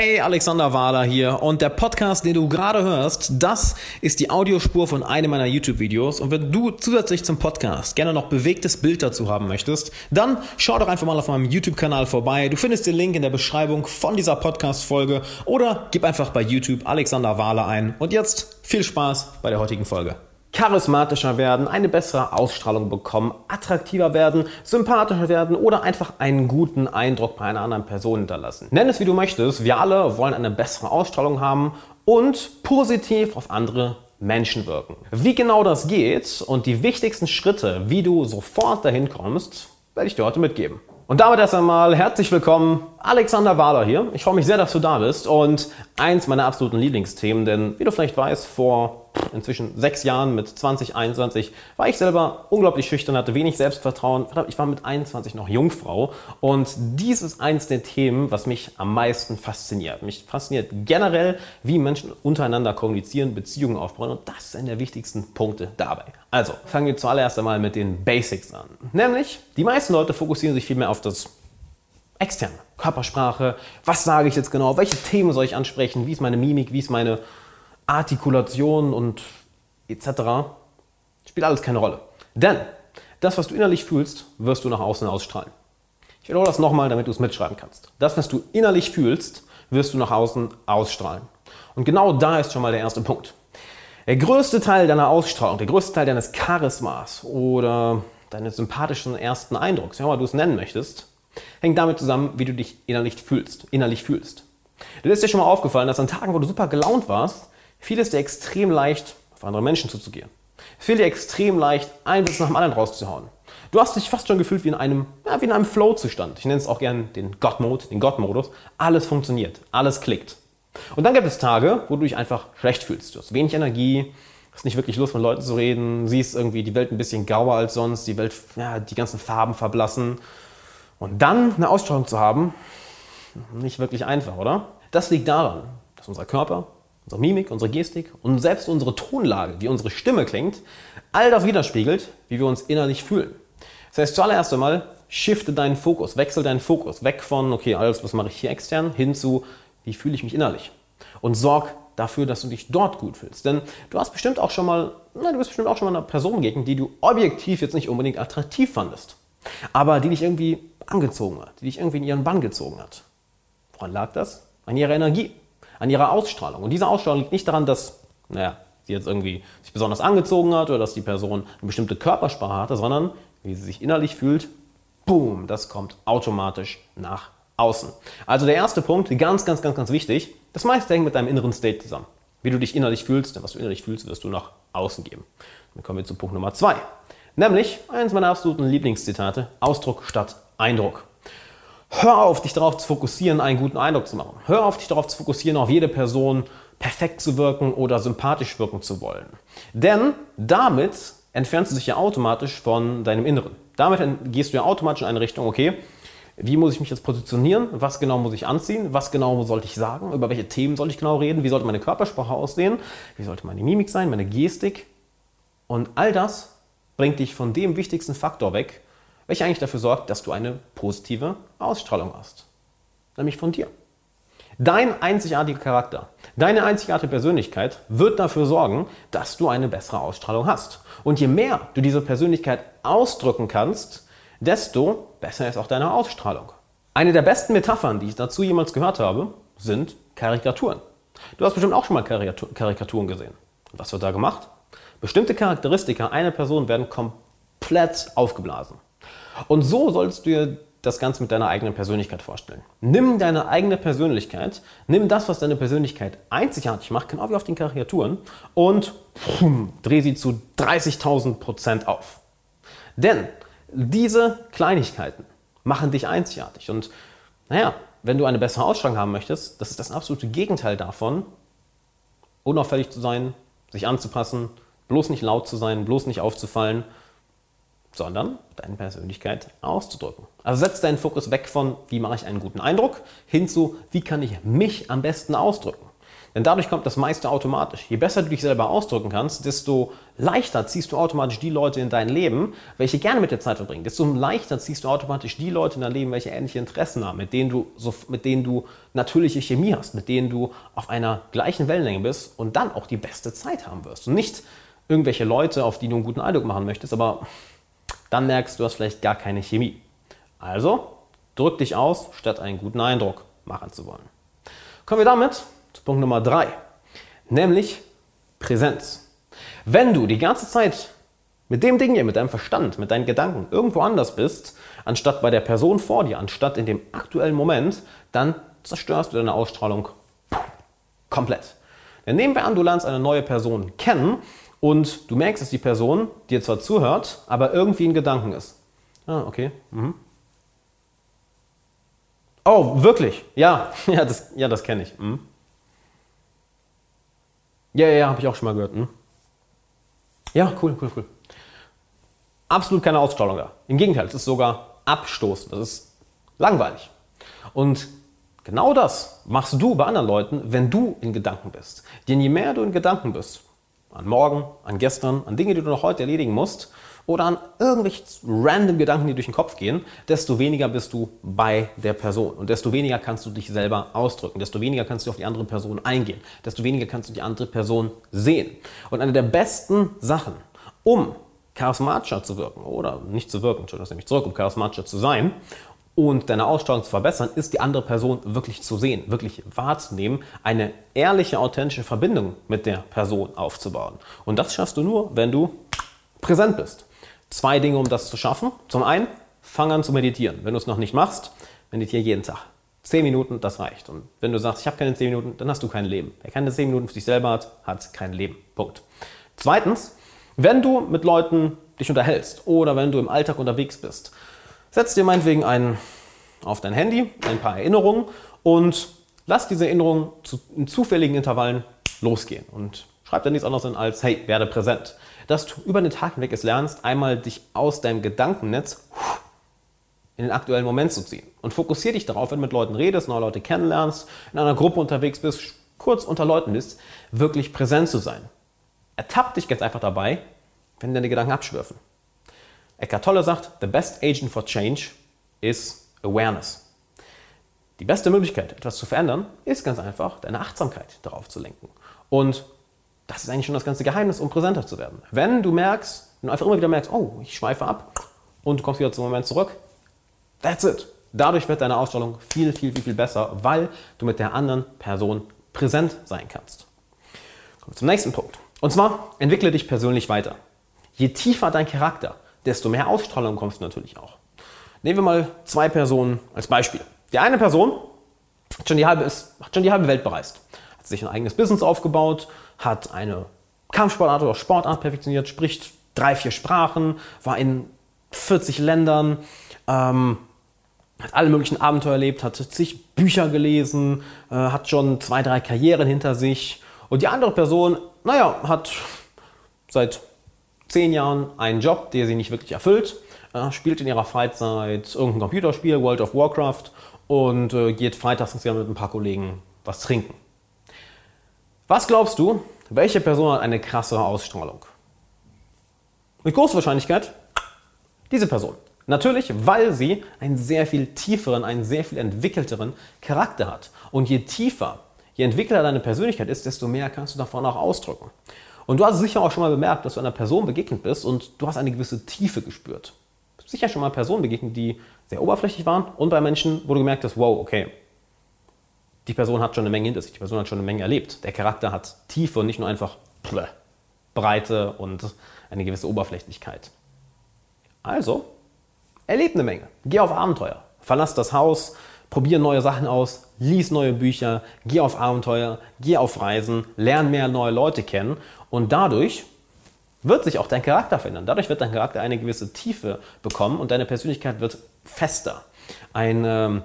Hey, Alexander Wahler hier. Und der Podcast, den du gerade hörst, das ist die Audiospur von einem meiner YouTube-Videos. Und wenn du zusätzlich zum Podcast gerne noch bewegtes Bild dazu haben möchtest, dann schau doch einfach mal auf meinem YouTube-Kanal vorbei. Du findest den Link in der Beschreibung von dieser Podcast-Folge oder gib einfach bei YouTube Alexander Wahler ein. Und jetzt viel Spaß bei der heutigen Folge charismatischer werden, eine bessere Ausstrahlung bekommen, attraktiver werden, sympathischer werden oder einfach einen guten Eindruck bei einer anderen Person hinterlassen. Nenn es wie du möchtest, wir alle wollen eine bessere Ausstrahlung haben und positiv auf andere Menschen wirken. Wie genau das geht und die wichtigsten Schritte, wie du sofort dahin kommst, werde ich dir heute mitgeben. Und damit erst einmal herzlich willkommen, Alexander Wahler hier. Ich freue mich sehr, dass du da bist und eins meiner absoluten Lieblingsthemen, denn wie du vielleicht weißt, vor inzwischen sechs Jahren mit 20, 21 war ich selber unglaublich schüchtern, hatte wenig Selbstvertrauen. Ich war mit 21 noch Jungfrau und dies ist eins der Themen, was mich am meisten fasziniert. Mich fasziniert generell, wie Menschen untereinander kommunizieren, Beziehungen aufbauen und das sind der wichtigsten Punkte dabei. Also fangen wir zuallererst einmal mit den Basics an. Nämlich, die meisten Leute fokussieren sich vielmehr auf das Externe. Körpersprache, was sage ich jetzt genau, welche Themen soll ich ansprechen, wie ist meine Mimik, wie ist meine Artikulation und etc. spielt alles keine Rolle. Denn das, was du innerlich fühlst, wirst du nach außen ausstrahlen. Ich wiederhole das nochmal, damit du es mitschreiben kannst. Das, was du innerlich fühlst, wirst du nach außen ausstrahlen. Und genau da ist schon mal der erste Punkt. Der größte Teil deiner Ausstrahlung, der größte Teil deines Charismas oder deines sympathischen ersten Eindrucks, wie du es nennen möchtest, hängt damit zusammen, wie du dich innerlich fühlst. Innerlich fühlst. Du ist dir schon mal aufgefallen, dass an Tagen, wo du super gelaunt warst, fiel es dir extrem leicht, auf andere Menschen zuzugehen. Es fiel dir extrem leicht, einen Witz nach dem anderen rauszuhauen. Du hast dich fast schon gefühlt wie in einem, ja, wie in einem Flow-Zustand. Ich nenne es auch gerne den God-Mode, den God-Modus. Alles funktioniert, alles klickt. Und dann gibt es Tage, wo du dich einfach schlecht fühlst. Du hast wenig Energie, hast nicht wirklich Lust, mit Leuten zu reden, siehst irgendwie die Welt ein bisschen grauer als sonst, die Welt, ja, die ganzen Farben verblassen. Und dann eine Ausstrahlung zu haben, nicht wirklich einfach, oder? Das liegt daran, dass unser Körper unsere Mimik, unsere Gestik und selbst unsere Tonlage, wie unsere Stimme klingt, all das widerspiegelt, wie wir uns innerlich fühlen. Das heißt, zuallererst einmal, shifte deinen Fokus, wechsel deinen Fokus weg von, okay, alles, was mache ich hier extern, hin zu, wie fühle ich mich innerlich. Und sorg dafür, dass du dich dort gut fühlst. Denn du hast bestimmt auch schon mal, na, du bist bestimmt auch schon mal einer Person begegnet, die du objektiv jetzt nicht unbedingt attraktiv fandest, aber die dich irgendwie angezogen hat, die dich irgendwie in ihren Bann gezogen hat. Woran lag das? An ihrer Energie an ihrer Ausstrahlung. Und diese Ausstrahlung liegt nicht daran, dass, naja, sie jetzt irgendwie sich besonders angezogen hat oder dass die Person eine bestimmte Körpersprache hatte, sondern wie sie sich innerlich fühlt, boom, das kommt automatisch nach außen. Also der erste Punkt, ganz, ganz, ganz, ganz wichtig, das meiste hängt mit deinem inneren State zusammen. Wie du dich innerlich fühlst, denn was du innerlich fühlst, wirst du nach außen geben. Dann kommen wir zu Punkt Nummer zwei. Nämlich eines meiner absoluten Lieblingszitate, Ausdruck statt Eindruck. Hör auf, dich darauf zu fokussieren, einen guten Eindruck zu machen. Hör auf, dich darauf zu fokussieren, auf jede Person perfekt zu wirken oder sympathisch wirken zu wollen. Denn damit entfernst du dich ja automatisch von deinem Inneren. Damit gehst du ja automatisch in eine Richtung, okay, wie muss ich mich jetzt positionieren? Was genau muss ich anziehen? Was genau sollte ich sagen? Über welche Themen soll ich genau reden? Wie sollte meine Körpersprache aussehen? Wie sollte meine Mimik sein? Meine Gestik? Und all das bringt dich von dem wichtigsten Faktor weg, welche eigentlich dafür sorgt, dass du eine positive Ausstrahlung hast. Nämlich von dir. Dein einzigartiger Charakter, deine einzigartige Persönlichkeit wird dafür sorgen, dass du eine bessere Ausstrahlung hast. Und je mehr du diese Persönlichkeit ausdrücken kannst, desto besser ist auch deine Ausstrahlung. Eine der besten Metaphern, die ich dazu jemals gehört habe, sind Karikaturen. Du hast bestimmt auch schon mal Karikaturen gesehen. was wird da gemacht? Bestimmte Charakteristika einer Person werden komplett aufgeblasen. Und so sollst du dir das Ganze mit deiner eigenen Persönlichkeit vorstellen. Nimm deine eigene Persönlichkeit, nimm das, was deine Persönlichkeit einzigartig macht, genau wie auf den Karikaturen, und pum, dreh sie zu 30.000 Prozent auf. Denn diese Kleinigkeiten machen dich einzigartig. Und naja, wenn du eine bessere Ausstrahlung haben möchtest, das ist das absolute Gegenteil davon, unauffällig zu sein, sich anzupassen, bloß nicht laut zu sein, bloß nicht aufzufallen, sondern deine Persönlichkeit auszudrücken. Also setz deinen Fokus weg von, wie mache ich einen guten Eindruck, hin zu, wie kann ich mich am besten ausdrücken. Denn dadurch kommt das meiste automatisch. Je besser du dich selber ausdrücken kannst, desto leichter ziehst du automatisch die Leute in dein Leben, welche gerne mit dir Zeit verbringen. Desto leichter ziehst du automatisch die Leute in dein Leben, welche ähnliche Interessen haben, mit denen du, so, mit denen du natürliche Chemie hast, mit denen du auf einer gleichen Wellenlänge bist und dann auch die beste Zeit haben wirst. Und nicht irgendwelche Leute, auf die du einen guten Eindruck machen möchtest, aber dann merkst du, hast vielleicht gar keine Chemie. Also drück dich aus, statt einen guten Eindruck machen zu wollen. Kommen wir damit zu Punkt Nummer drei, nämlich Präsenz. Wenn du die ganze Zeit mit dem Ding hier, mit deinem Verstand, mit deinen Gedanken irgendwo anders bist, anstatt bei der Person vor dir, anstatt in dem aktuellen Moment, dann zerstörst du deine Ausstrahlung komplett. Denn nehmen wir an, du lernst eine neue Person kennen und du merkst, dass die Person dir zwar zuhört, aber irgendwie in Gedanken ist. Ah, okay. Mhm. Oh, wirklich? Ja, ja, das, ja, das kenne ich. Mhm. Ja, ja, ja habe ich auch schon mal gehört. Mhm. Ja, cool, cool, cool. Absolut keine Ausstrahlung da. Im Gegenteil, es ist sogar abstoßend. Das ist langweilig. Und genau das machst du bei anderen Leuten, wenn du in Gedanken bist. Denn je mehr du in Gedanken bist, an morgen, an gestern, an Dinge, die du noch heute erledigen musst oder an irgendwelche random Gedanken, die durch den Kopf gehen, desto weniger bist du bei der Person und desto weniger kannst du dich selber ausdrücken, desto weniger kannst du auf die andere Person eingehen, desto weniger kannst du die andere Person sehen. Und eine der besten Sachen, um charismatischer zu wirken oder nicht zu wirken, schon das nämlich zurück, um charismatischer zu sein und deine Ausstrahlung zu verbessern, ist die andere Person wirklich zu sehen, wirklich wahrzunehmen, eine ehrliche, authentische Verbindung mit der Person aufzubauen. Und das schaffst du nur, wenn du präsent bist. Zwei Dinge, um das zu schaffen. Zum einen, fang an zu meditieren. Wenn du es noch nicht machst, meditiere jeden Tag. Zehn Minuten, das reicht. Und wenn du sagst, ich habe keine zehn Minuten, dann hast du kein Leben. Wer keine zehn Minuten für sich selber hat, hat kein Leben. Punkt. Zweitens, wenn du mit Leuten dich unterhältst oder wenn du im Alltag unterwegs bist, Setz dir meinetwegen ein, auf dein Handy ein paar Erinnerungen und lass diese Erinnerungen zu, in zufälligen Intervallen losgehen. Und schreib dann nichts anderes an als, hey, werde präsent. Dass du über den Tag hinweg es lernst, einmal dich aus deinem Gedankennetz in den aktuellen Moment zu ziehen. Und fokussiere dich darauf, wenn du mit Leuten redest, neue Leute kennenlernst, in einer Gruppe unterwegs bist, kurz unter Leuten bist, wirklich präsent zu sein. Ertapp dich ganz einfach dabei, wenn deine Gedanken abschwürfen. Eckhart Tolle sagt, the best agent for change is awareness. Die beste Möglichkeit, etwas zu verändern, ist ganz einfach, deine Achtsamkeit darauf zu lenken. Und das ist eigentlich schon das ganze Geheimnis, um präsenter zu werden. Wenn du merkst, wenn du einfach immer wieder merkst, oh, ich schweife ab und du kommst wieder zum Moment zurück, that's it. Dadurch wird deine Ausstrahlung viel, viel, viel, viel besser, weil du mit der anderen Person präsent sein kannst. Kommen wir zum nächsten Punkt. Und zwar, entwickle dich persönlich weiter. Je tiefer dein Charakter, desto mehr Ausstrahlung kommst du natürlich auch. Nehmen wir mal zwei Personen als Beispiel. Die eine Person hat schon die halbe, hat schon die halbe Welt bereist, hat sich ein eigenes Business aufgebaut, hat eine Kampfsportart oder Sportart perfektioniert, spricht drei, vier Sprachen, war in 40 Ländern, ähm, hat alle möglichen Abenteuer erlebt, hat zig Bücher gelesen, äh, hat schon zwei, drei Karrieren hinter sich. Und die andere Person, naja, hat seit zehn Jahren einen Job, der sie nicht wirklich erfüllt, äh, spielt in ihrer Freizeit irgendein Computerspiel, World of Warcraft und äh, geht freitags mit ein paar Kollegen was trinken. Was glaubst du, welche Person hat eine krassere Ausstrahlung? Mit großer Wahrscheinlichkeit diese Person. Natürlich, weil sie einen sehr viel tieferen, einen sehr viel entwickelteren Charakter hat. Und je tiefer, je entwickelter deine Persönlichkeit ist, desto mehr kannst du davon auch ausdrücken. Und du hast sicher auch schon mal bemerkt, dass du einer Person begegnet bist und du hast eine gewisse Tiefe gespürt. Sicher schon mal Personen begegnet, die sehr oberflächlich waren und bei Menschen, wo du gemerkt hast, wow, okay, die Person hat schon eine Menge hinter sich, die Person hat schon eine Menge erlebt. Der Charakter hat Tiefe und nicht nur einfach Breite und eine gewisse Oberflächlichkeit. Also, erleb eine Menge. Geh auf Abenteuer. Verlass das Haus, probier neue Sachen aus, lies neue Bücher, geh auf Abenteuer, geh auf Reisen, lern mehr neue Leute kennen und dadurch wird sich auch dein Charakter verändern. Dadurch wird dein Charakter eine gewisse Tiefe bekommen und deine Persönlichkeit wird fester. Ein ähm,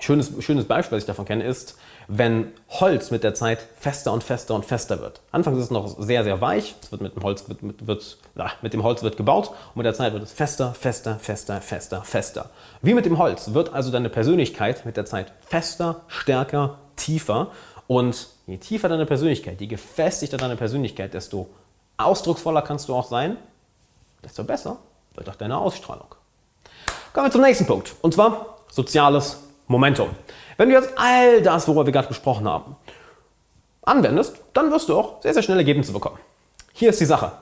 schönes, schönes Beispiel, was ich davon kenne, ist, wenn Holz mit der Zeit fester und fester und fester wird. Anfangs ist es noch sehr, sehr weich, es wird mit dem Holz, wird, wird, wird, mit dem Holz wird gebaut und mit der Zeit wird es fester, fester, fester, fester, fester. Wie mit dem Holz wird also deine Persönlichkeit mit der Zeit fester, stärker, tiefer Und je tiefer deine Persönlichkeit, je gefestigter deine Persönlichkeit, desto ausdrucksvoller kannst du auch sein, desto besser wird auch deine Ausstrahlung. Kommen wir zum nächsten Punkt. Und zwar soziales Momentum. Wenn du jetzt all das, worüber wir gerade gesprochen haben, anwendest, dann wirst du auch sehr, sehr schnell Ergebnisse bekommen. Hier ist die Sache.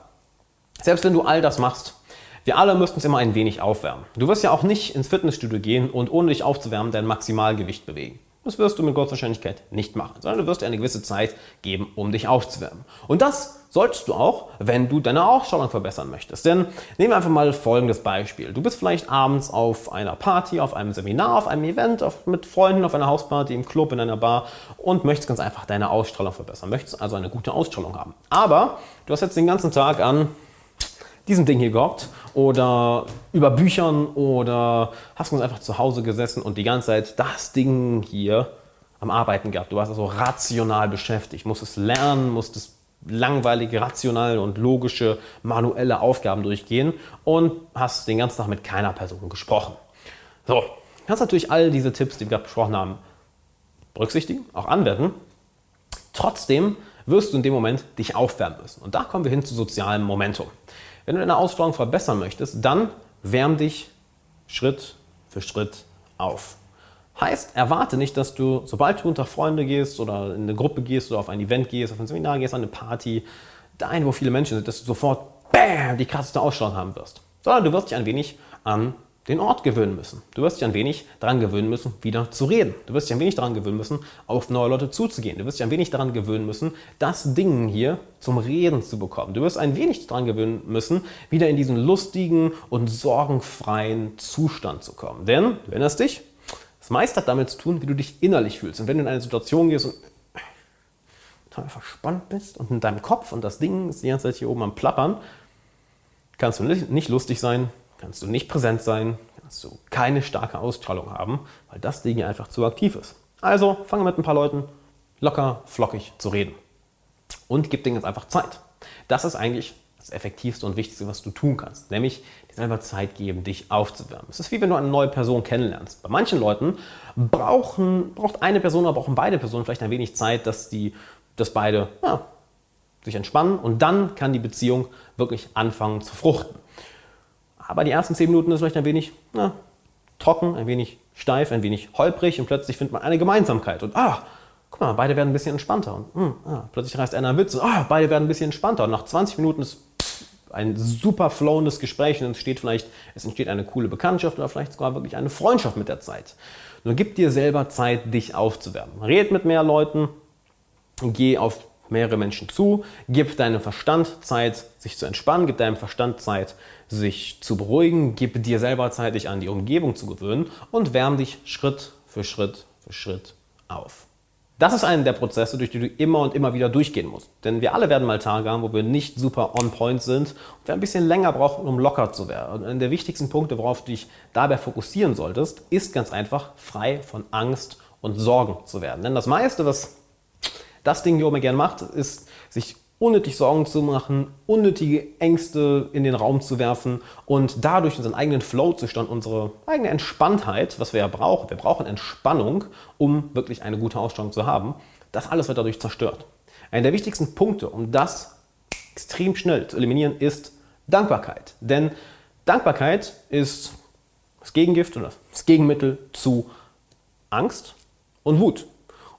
Selbst wenn du all das machst, wir alle müssen uns immer ein wenig aufwärmen. Du wirst ja auch nicht ins Fitnessstudio gehen und ohne dich aufzuwärmen dein Maximalgewicht bewegen. Das wirst du mit großer Wahrscheinlichkeit nicht machen, sondern du wirst dir eine gewisse Zeit geben, um dich aufzuwärmen. Und das solltest du auch, wenn du deine Ausstrahlung verbessern möchtest. Denn nehmen wir einfach mal folgendes Beispiel. Du bist vielleicht abends auf einer Party, auf einem Seminar, auf einem Event, auf, mit Freunden, auf einer Hausparty, im Club, in einer Bar und möchtest ganz einfach deine Ausstrahlung verbessern. Möchtest also eine gute Ausstrahlung haben. Aber du hast jetzt den ganzen Tag an diesem Ding hier gehockt oder über Büchern oder hast uns einfach zu Hause gesessen und die ganze Zeit das Ding hier am Arbeiten gehabt. Du warst also rational beschäftigt, musstest lernen, musstest langweilige, rationale und logische manuelle Aufgaben durchgehen und hast den ganzen Tag mit keiner Person gesprochen. So, kannst natürlich all diese Tipps, die wir gerade besprochen haben, berücksichtigen, auch anwenden. Trotzdem wirst du in dem Moment dich aufwärmen müssen. Und da kommen wir hin zu sozialem Momentum. Wenn du deine Ausstrahlung verbessern möchtest, dann wärm dich Schritt für Schritt auf. Heißt, erwarte nicht, dass du, sobald du unter Freunde gehst oder in eine Gruppe gehst oder auf ein Event gehst, auf ein Seminar gehst, an eine Party, dahin, wo viele Menschen sind, dass du sofort BAM, die krasseste Ausstrahlung haben wirst. Sondern du wirst dich ein wenig an den Ort gewöhnen müssen. Du wirst dich ein wenig daran gewöhnen müssen, wieder zu reden. Du wirst dich ein wenig daran gewöhnen müssen, auf neue Leute zuzugehen. Du wirst dich ein wenig daran gewöhnen müssen, das Ding hier zum Reden zu bekommen. Du wirst ein wenig daran gewöhnen müssen, wieder in diesen lustigen und sorgenfreien Zustand zu kommen. Denn, du erinnerst dich, das meiste hat damit zu tun, wie du dich innerlich fühlst. Und wenn du in eine Situation gehst und total verspannt bist und in deinem Kopf und das Ding ist die ganze Zeit hier oben am Plappern, kannst du nicht lustig sein, kannst du nicht präsent sein, kannst du keine starke Ausstrahlung haben, weil das Ding einfach zu aktiv ist. Also fange mit ein paar Leuten locker, flockig zu reden. Und gib denen jetzt einfach Zeit. Das ist eigentlich das Effektivste und Wichtigste, was du tun kannst. Nämlich dir selber Zeit geben, dich aufzuwärmen. Es ist wie wenn du eine neue Person kennenlernst. Bei manchen Leuten brauchen, braucht eine Person, aber brauchen beide Personen vielleicht ein wenig Zeit, dass, die, dass beide ja, sich entspannen und dann kann die Beziehung wirklich anfangen zu fruchten. Aber die ersten zehn Minuten ist vielleicht ein wenig na, trocken, ein wenig steif, ein wenig holprig und plötzlich findet man eine Gemeinsamkeit. Und ah, guck mal, beide werden ein bisschen entspannter. Und mh, hm, ah, plötzlich reißt einer einen Witz und ah, beide werden ein bisschen entspannter. Und nach 20 Minuten ist ein super flowendes Gespräch und es entsteht vielleicht, es entsteht eine coole Bekanntschaft oder vielleicht sogar wirklich eine Freundschaft mit der Zeit. Nur gib dir selber Zeit, dich aufzuwärmen. Red mit mehr Leuten, geh auf mehrere Menschen zu, gib deinem Verstand Zeit, sich zu entspannen, gib deinem Verstand Zeit, sich zu beruhigen, gib dir selber Zeit, dich an die Umgebung zu gewöhnen und wärm dich Schritt für Schritt für Schritt auf. Das ist einer der Prozesse, durch die du immer und immer wieder durchgehen musst. Denn wir alle werden mal Tage haben, wo wir nicht super on point sind und wir ein bisschen länger brauchen, um locker zu werden. Und einer der wichtigsten Punkte, worauf du dich dabei fokussieren solltest, ist ganz einfach, frei von Angst und Sorgen zu werden. Denn das meiste, was das Ding hier oben gerne macht, ist, sich unnötig Sorgen zu machen, unnötige Ängste in den Raum zu werfen und dadurch unseren eigenen Flow-Zustand, unsere eigene Entspanntheit, was wir ja brauchen, wir brauchen Entspannung, um wirklich eine gute Ausstrahlung zu haben, das alles wird dadurch zerstört. Einer der wichtigsten Punkte, um das extrem schnell zu eliminieren, ist Dankbarkeit. Denn Dankbarkeit ist das Gegengift oder das Gegenmittel zu Angst und Wut.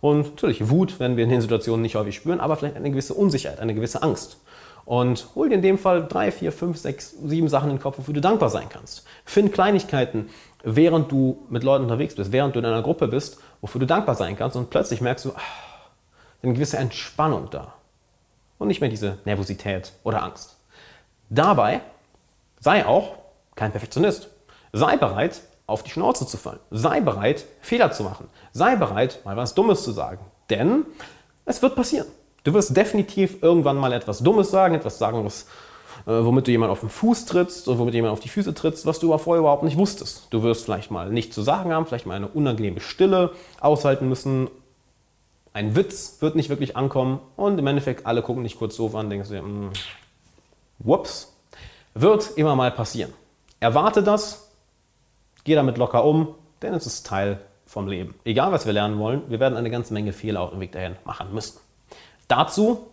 Und natürlich, Wut werden wir in den Situationen nicht häufig spüren, aber vielleicht eine gewisse Unsicherheit, eine gewisse Angst. Und hol dir in dem Fall drei, vier, fünf, sechs, sieben Sachen in den Kopf, wofür du dankbar sein kannst. Find Kleinigkeiten, während du mit Leuten unterwegs bist, während du in einer Gruppe bist, wofür du dankbar sein kannst. Und plötzlich merkst du, ach, eine gewisse Entspannung da. Und nicht mehr diese Nervosität oder Angst. Dabei sei auch kein Perfektionist. Sei bereit, auf die Schnauze zu fallen. Sei bereit, Fehler zu machen. Sei bereit, mal was Dummes zu sagen. Denn es wird passieren. Du wirst definitiv irgendwann mal etwas Dummes sagen, etwas sagen, was, äh, womit du jemand auf den Fuß trittst und womit jemand auf die Füße trittst, was du aber vorher überhaupt nicht wusstest. Du wirst vielleicht mal nichts zu sagen haben, vielleicht mal eine unangenehme Stille aushalten müssen. Ein Witz wird nicht wirklich ankommen und im Endeffekt alle gucken dich kurz so an, denkst du dir, mm, whoops, wird immer mal passieren. Erwarte das, geh damit locker um, denn es ist Teil vom Leben. Egal, was wir lernen wollen, wir werden eine ganze Menge Fehler auf dem Weg dahin machen müssen. Dazu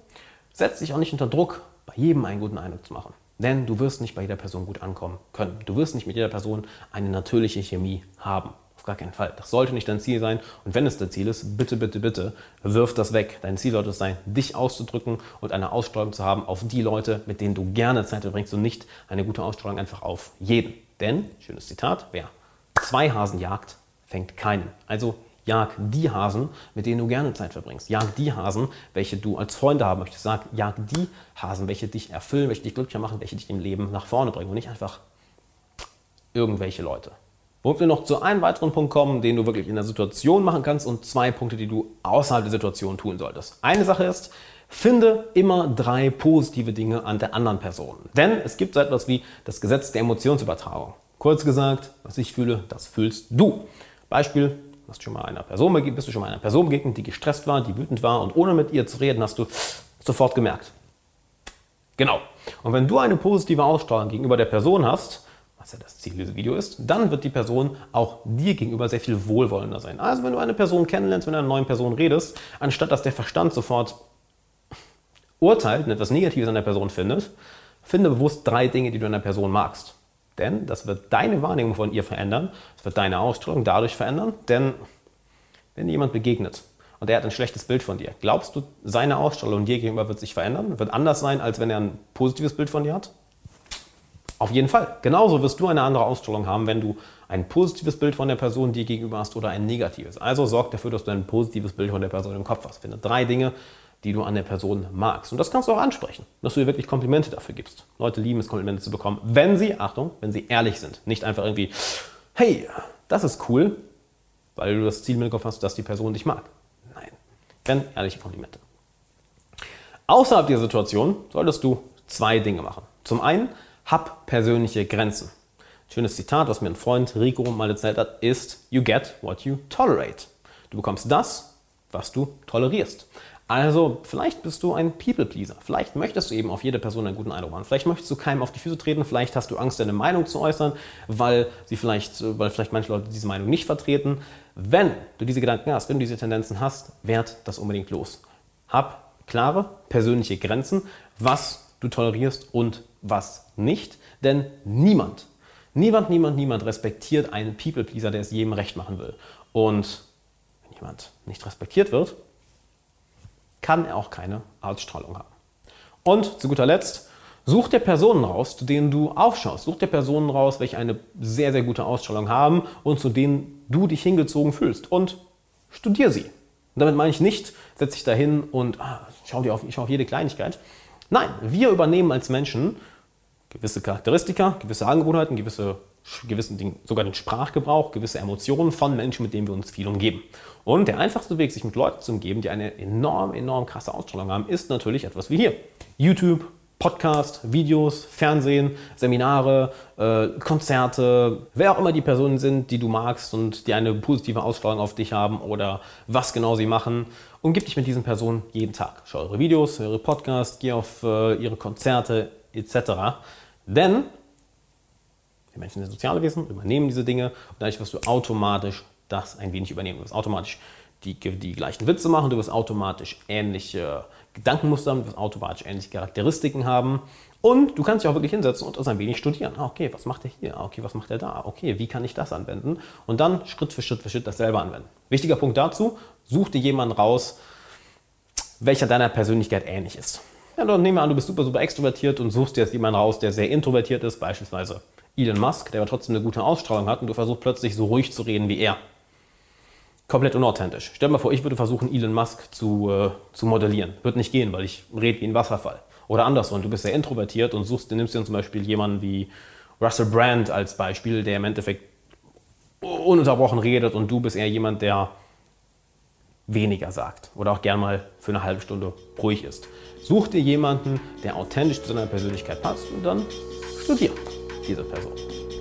setz dich auch nicht unter Druck, bei jedem einen guten Eindruck zu machen. Denn du wirst nicht bei jeder Person gut ankommen können. Du wirst nicht mit jeder Person eine natürliche Chemie haben. Auf gar keinen Fall. Das sollte nicht dein Ziel sein. Und wenn es dein Ziel ist, bitte, bitte, bitte, wirf das weg. Dein Ziel sollte es sein, dich auszudrücken und eine Ausstrahlung zu haben auf die Leute, mit denen du gerne Zeit verbringst und nicht eine gute Ausstrahlung einfach auf jeden. Denn, schönes Zitat, wer zwei Hasen jagt, fängt keinen. Also jag die Hasen, mit denen du gerne Zeit verbringst. Jag die Hasen, welche du als Freunde haben möchtest. Sag, jag die Hasen, welche dich erfüllen, welche dich glücklicher machen, welche dich im Leben nach vorne bringen und nicht einfach irgendwelche Leute. Womit wir noch zu einem weiteren Punkt kommen, den du wirklich in der Situation machen kannst und zwei Punkte, die du außerhalb der Situation tun solltest. Eine Sache ist, Finde immer drei positive Dinge an der anderen Person. Denn es gibt so etwas wie das Gesetz der Emotionsübertragung. Kurz gesagt, was ich fühle, das fühlst du. Beispiel, hast schon mal einer Person, bist du schon mal einer Person begegnet, die gestresst war, die wütend war und ohne mit ihr zu reden, hast du sofort gemerkt. Genau. Und wenn du eine positive Ausstrahlung gegenüber der Person hast, was ja das Ziel dieses Videos ist, dann wird die Person auch dir gegenüber sehr viel wohlwollender sein. Also wenn du eine Person kennenlernst, wenn du einer neuen Person redest, anstatt dass der Verstand sofort urteilt und etwas Negatives an der Person findet, finde bewusst drei Dinge, die du an der Person magst. Denn das wird deine Wahrnehmung von ihr verändern, es wird deine Ausstrahlung dadurch verändern, denn wenn dir jemand begegnet und er hat ein schlechtes Bild von dir, glaubst du, seine Ausstrahlung dir gegenüber wird sich verändern, wird anders sein, als wenn er ein positives Bild von dir hat? Auf jeden Fall. Genauso wirst du eine andere Ausstrahlung haben, wenn du ein positives Bild von der Person dir gegenüber hast oder ein negatives. Also sorg dafür, dass du ein positives Bild von der Person im Kopf hast. Finde drei Dinge, die du an der Person magst. Und das kannst du auch ansprechen, dass du dir wirklich Komplimente dafür gibst. Leute lieben es, Komplimente zu bekommen, wenn sie, Achtung, wenn sie ehrlich sind. Nicht einfach irgendwie, hey, das ist cool, weil du das Ziel mit dem Kopf hast, dass die Person dich mag. Nein, wenn ehrliche Komplimente. Außerhalb dieser Situation solltest du zwei Dinge machen. Zum einen, hab persönliche Grenzen. Schönes Zitat, was mir ein Freund Rico mal erzählt hat, ist, you get what you tolerate. Du bekommst das, was du tolerierst. Also, vielleicht bist du ein People-Pleaser. Vielleicht möchtest du eben auf jede Person einen guten Eindruck machen. Vielleicht möchtest du keinem auf die Füße treten. Vielleicht hast du Angst, deine Meinung zu äußern, weil, sie vielleicht, weil vielleicht manche Leute diese Meinung nicht vertreten. Wenn du diese Gedanken hast, wenn du diese Tendenzen hast, werd das unbedingt los. Hab klare persönliche Grenzen, was du tolerierst und was nicht. Denn niemand, niemand, niemand, niemand respektiert einen People-Pleaser, der es jedem recht machen will. Und wenn jemand nicht respektiert wird, kann er auch keine Ausstrahlung haben. Und zu guter Letzt, such dir Personen raus, zu denen du aufschaust. Such dir Personen raus, welche eine sehr, sehr gute Ausstrahlung haben und zu denen du dich hingezogen fühlst. Und studier sie. Und damit meine ich nicht, setz dich dahin und ah, schau dir auf, schau auf jede Kleinigkeit. Nein, wir übernehmen als Menschen gewisse Charakteristika, gewisse Angewohnheiten, gewisse, gewissen Dingen, sogar den Sprachgebrauch, gewisse Emotionen von Menschen, mit denen wir uns viel umgeben. Und der einfachste Weg, sich mit Leuten zu umgeben, die eine enorm, enorm krasse Ausstrahlung haben, ist natürlich etwas wie hier. YouTube, Podcast, Videos, Fernsehen, Seminare, äh, Konzerte, wer auch immer die Personen sind, die du magst und die eine positive Ausstrahlung auf dich haben oder was genau sie machen. Umgib dich mit diesen Personen jeden Tag. Schau eure Videos, höre Podcasts, geh auf äh, ihre Konzerte etc. Denn die Menschen sind soziale Wesen, übernehmen diese Dinge und dadurch wirst du automatisch das ein wenig übernehmen. Du wirst automatisch die, die gleichen Witze machen, du wirst automatisch ähnliche Gedankenmuster haben, du wirst automatisch ähnliche Charakteristiken haben und du kannst dich auch wirklich hinsetzen und das ein wenig studieren. Ah, okay, was macht er hier? Ah, okay, was macht er da? Okay, wie kann ich das anwenden? Und dann Schritt für Schritt für Schritt das selber anwenden. Wichtiger Punkt dazu, such dir jemanden raus, welcher deiner Persönlichkeit ähnlich ist. Ja, dann nehmen wir an, du bist super, super extrovertiert und suchst dir jetzt jemanden raus, der sehr introvertiert ist, beispielsweise Elon Musk, der aber trotzdem eine gute Ausstrahlung hat und du versuchst plötzlich so ruhig zu reden wie er. Komplett unauthentisch. Stell dir mal vor, ich würde versuchen, Elon Musk zu, äh, zu modellieren. Wird nicht gehen, weil ich rede wie ein Wasserfall. Oder andersrum, du bist sehr introvertiert und suchst, nimmst dir zum Beispiel jemanden wie Russell Brand als Beispiel, der im Endeffekt ununterbrochen redet und du bist eher jemand, der weniger sagt oder auch gern mal für eine halbe Stunde ruhig ist. Such dir jemanden, der authentisch zu deiner Persönlichkeit passt und dann studier diese Person.